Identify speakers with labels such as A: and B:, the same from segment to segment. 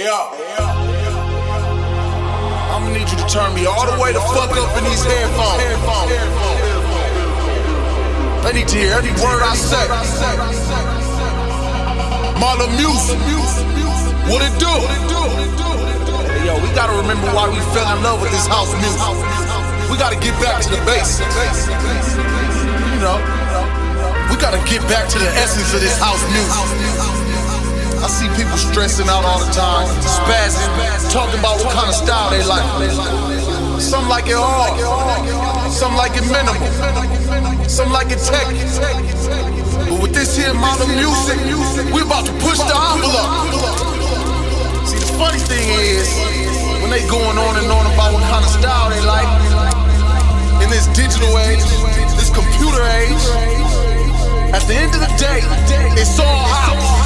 A: Hey yo, I'm gonna need you to turn me all the way the fuck up in these headphones. They need to hear every word I say. Mother music, what it do? Hey yo, we gotta remember why we fell in love with this house music. We gotta get back to the basics. You know, we gotta get back to the essence of this house music. I see people stressing out all the time, spazzing, talking about what kind of style they like. Some like it hard, some like it minimal, some like it tech. But with this here modern music, we about to push the envelope. See, the funny thing is, when they going on and on about what kind of style they like, in this digital age, this computer age, at the end of the day, it's all house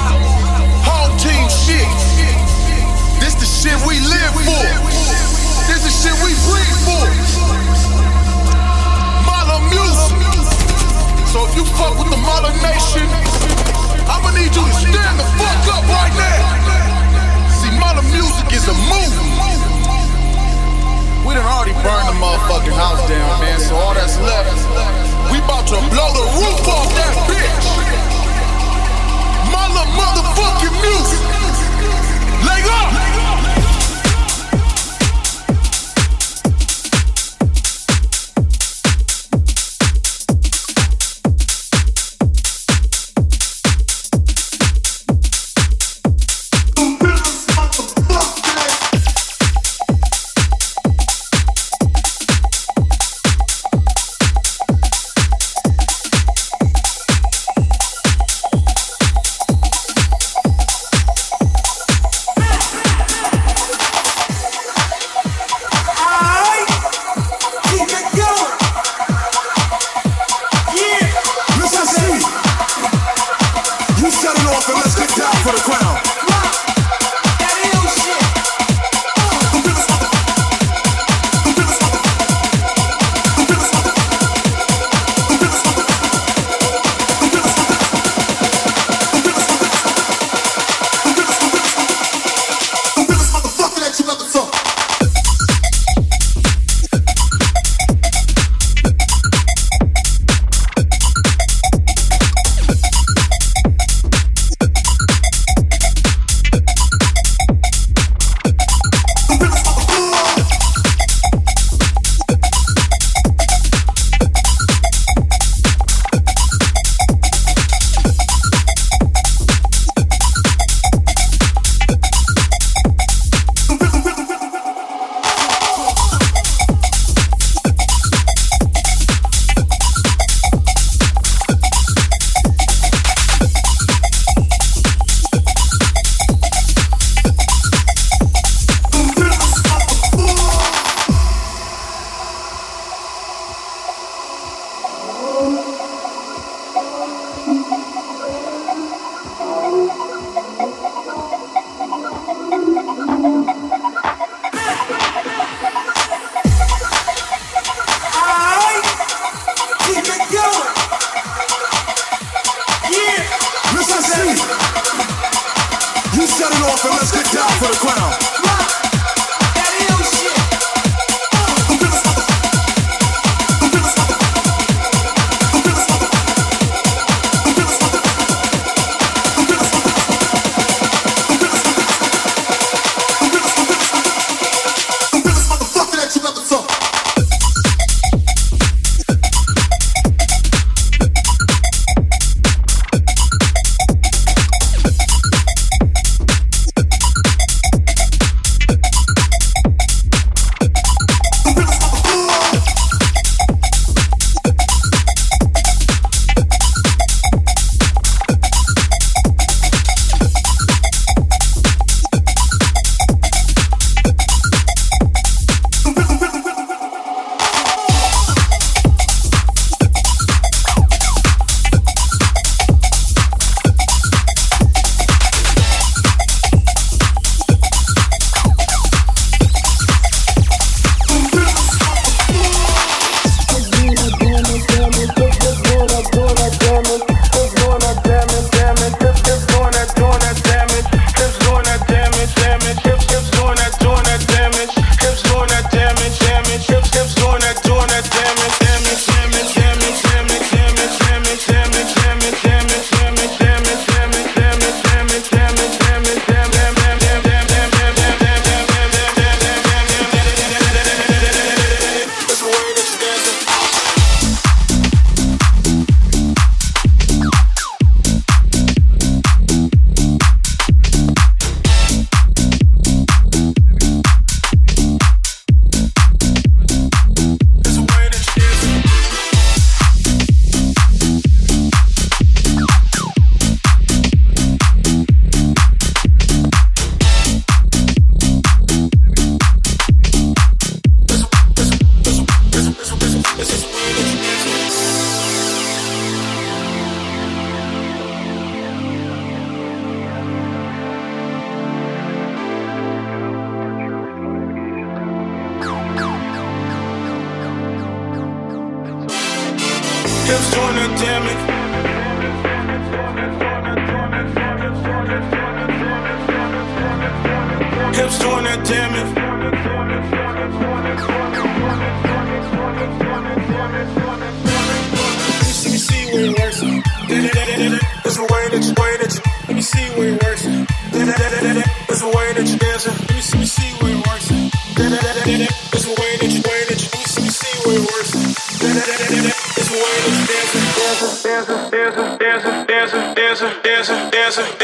A: team shit. This the shit we live for. This the shit we breathe for. Modern music. So if you fuck with the modern nation, I'ma need you to stand the fuck up right now. See, modern music is a movement. We done already burned the motherfucking house down, man. So all that's left, we about to blow the roof off that bitch motherfucking music.
B: it off and let's get down for the crown.
C: kept doing that damage.
D: Let me see where it works.
C: There's a way that you way that you.
D: Let me see where it works.
C: There's a way that you dancing.
D: Let me see, where it works.
C: There's
D: a way that you way that you. Let me see where it works.
C: There's
D: a way that you dancing.
C: Dancing, dancing, dancing, dancing, dancing, dancing, dancing.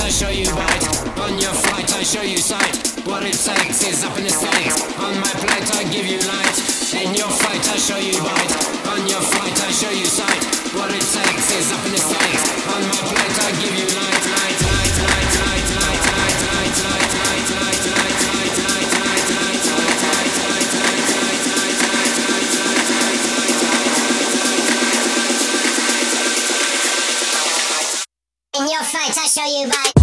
E: I show you bite. On your flight, I show you sight. What it takes is up in the stakes. On my plate, I give you light. In your flight, I show you bite. On your flight, I show you sight. What it takes is up in the stakes. On my plate, I give you light, light, light.
F: show you right.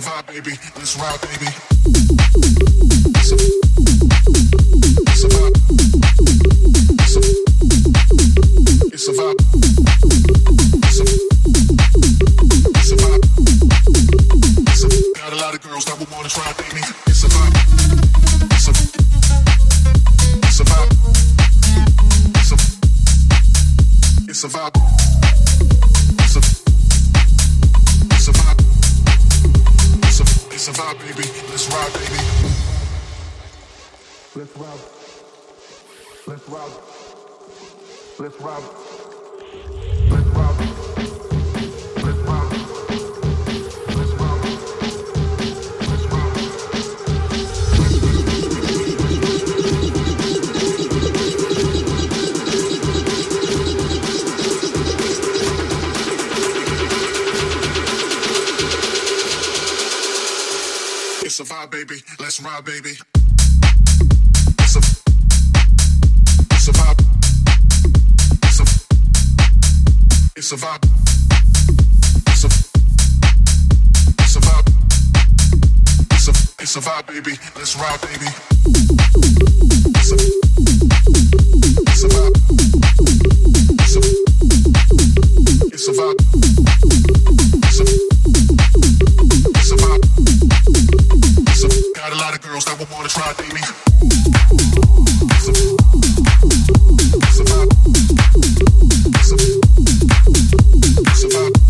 G: Vibe, baby. Let's ride, baby. It's a, vibe. It's a, it's a vibe. It's a, it's a vibe. It's a, got a lot of girls that wanna try, baby. It's a vibe. It's a, it's a vibe. It's a, it's a vibe. It's a, it's a vibe. It's a, vibe, baby. Let's ride, baby. Let's ride. Let's ride. Let's ride. Let's ride. Vibe, baby. Let's ride, baby. It's a, it's a vibe. Vibe, baby. Let's ride, baby. It's a vibe. So, got a lot of girls that wanna try, baby. So, so vibe.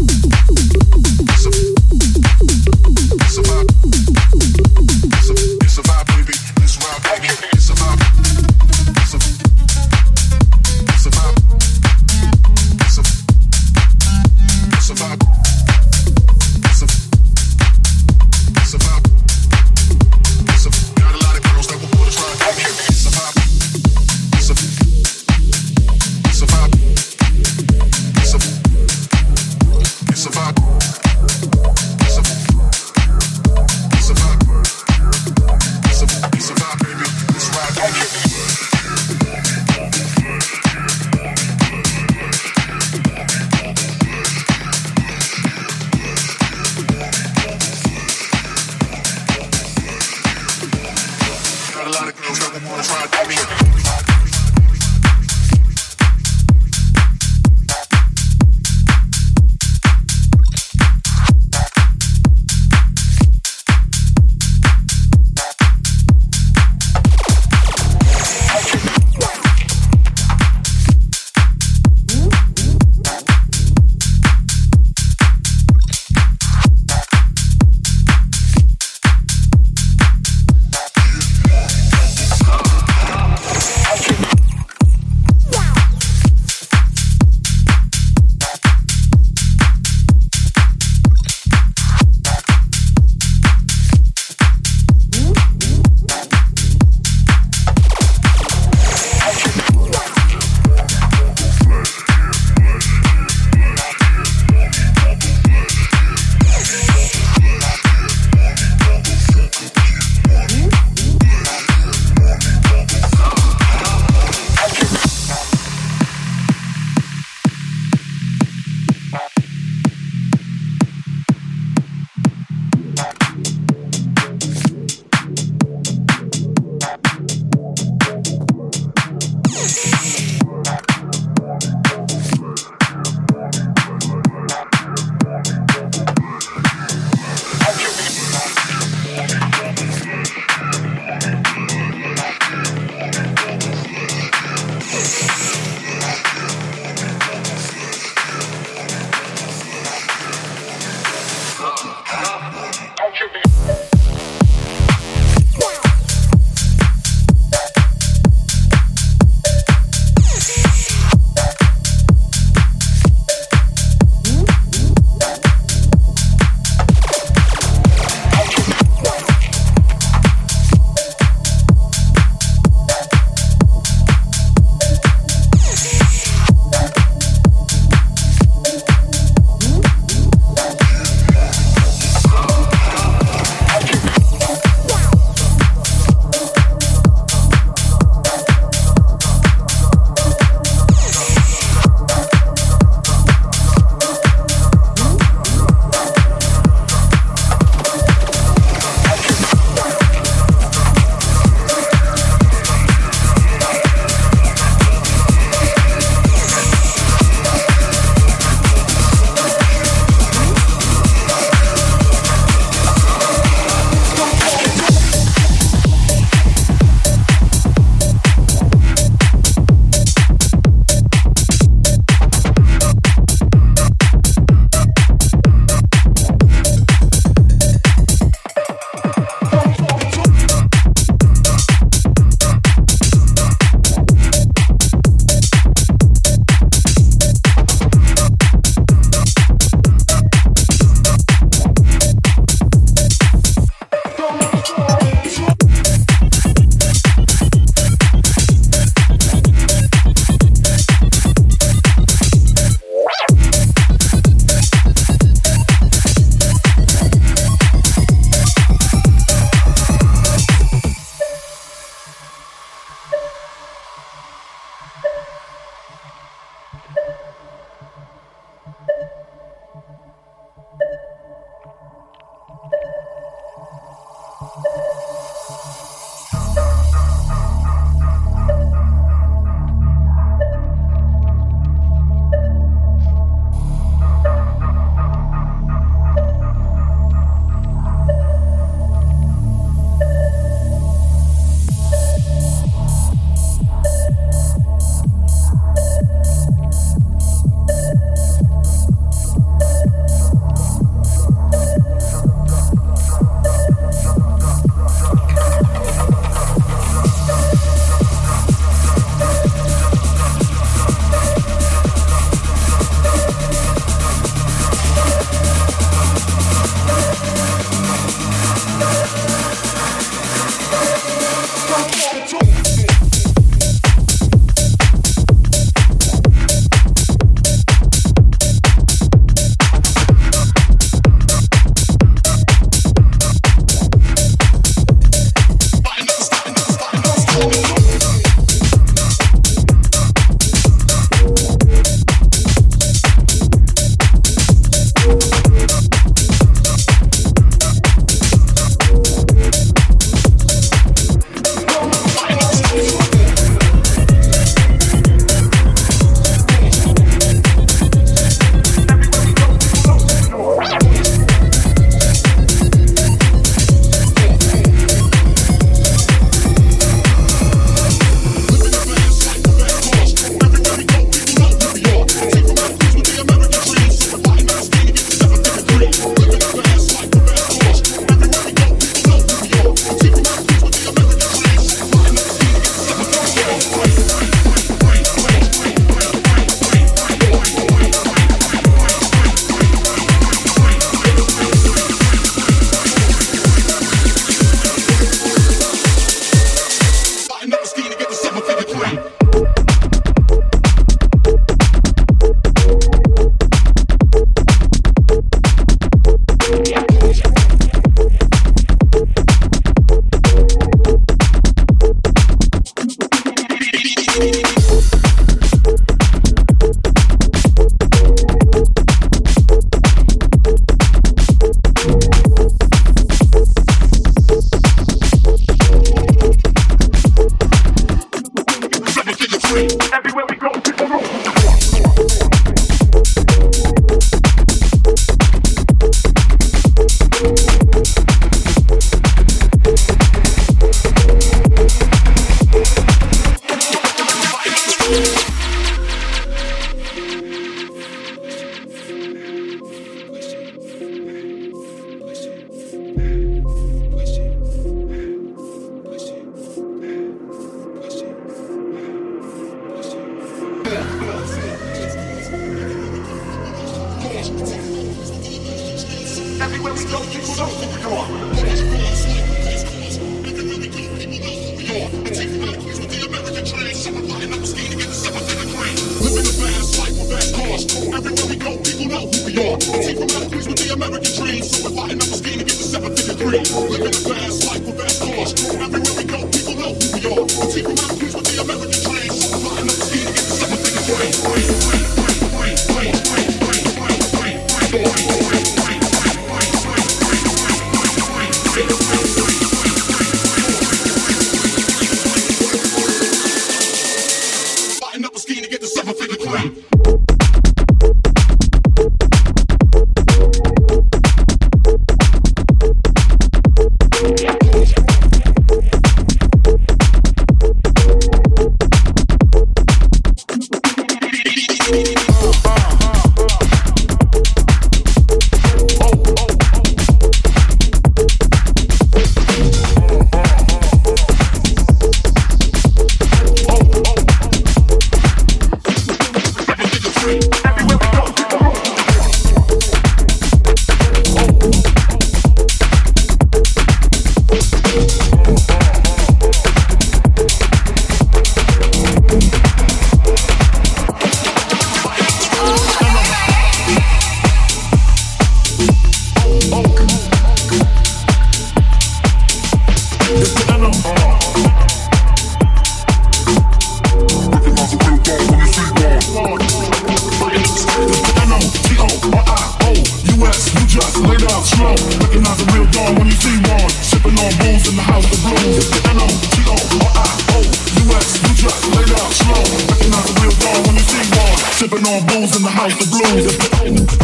G: start slow. Recognize a real dawn when you see one. Sipping on booze in the house of blues. N O T O R I O U S. You just laid out slow. Recognize a real dawn when you see one. Sipping on booze in the house of blues.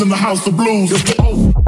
G: in the house, of blues.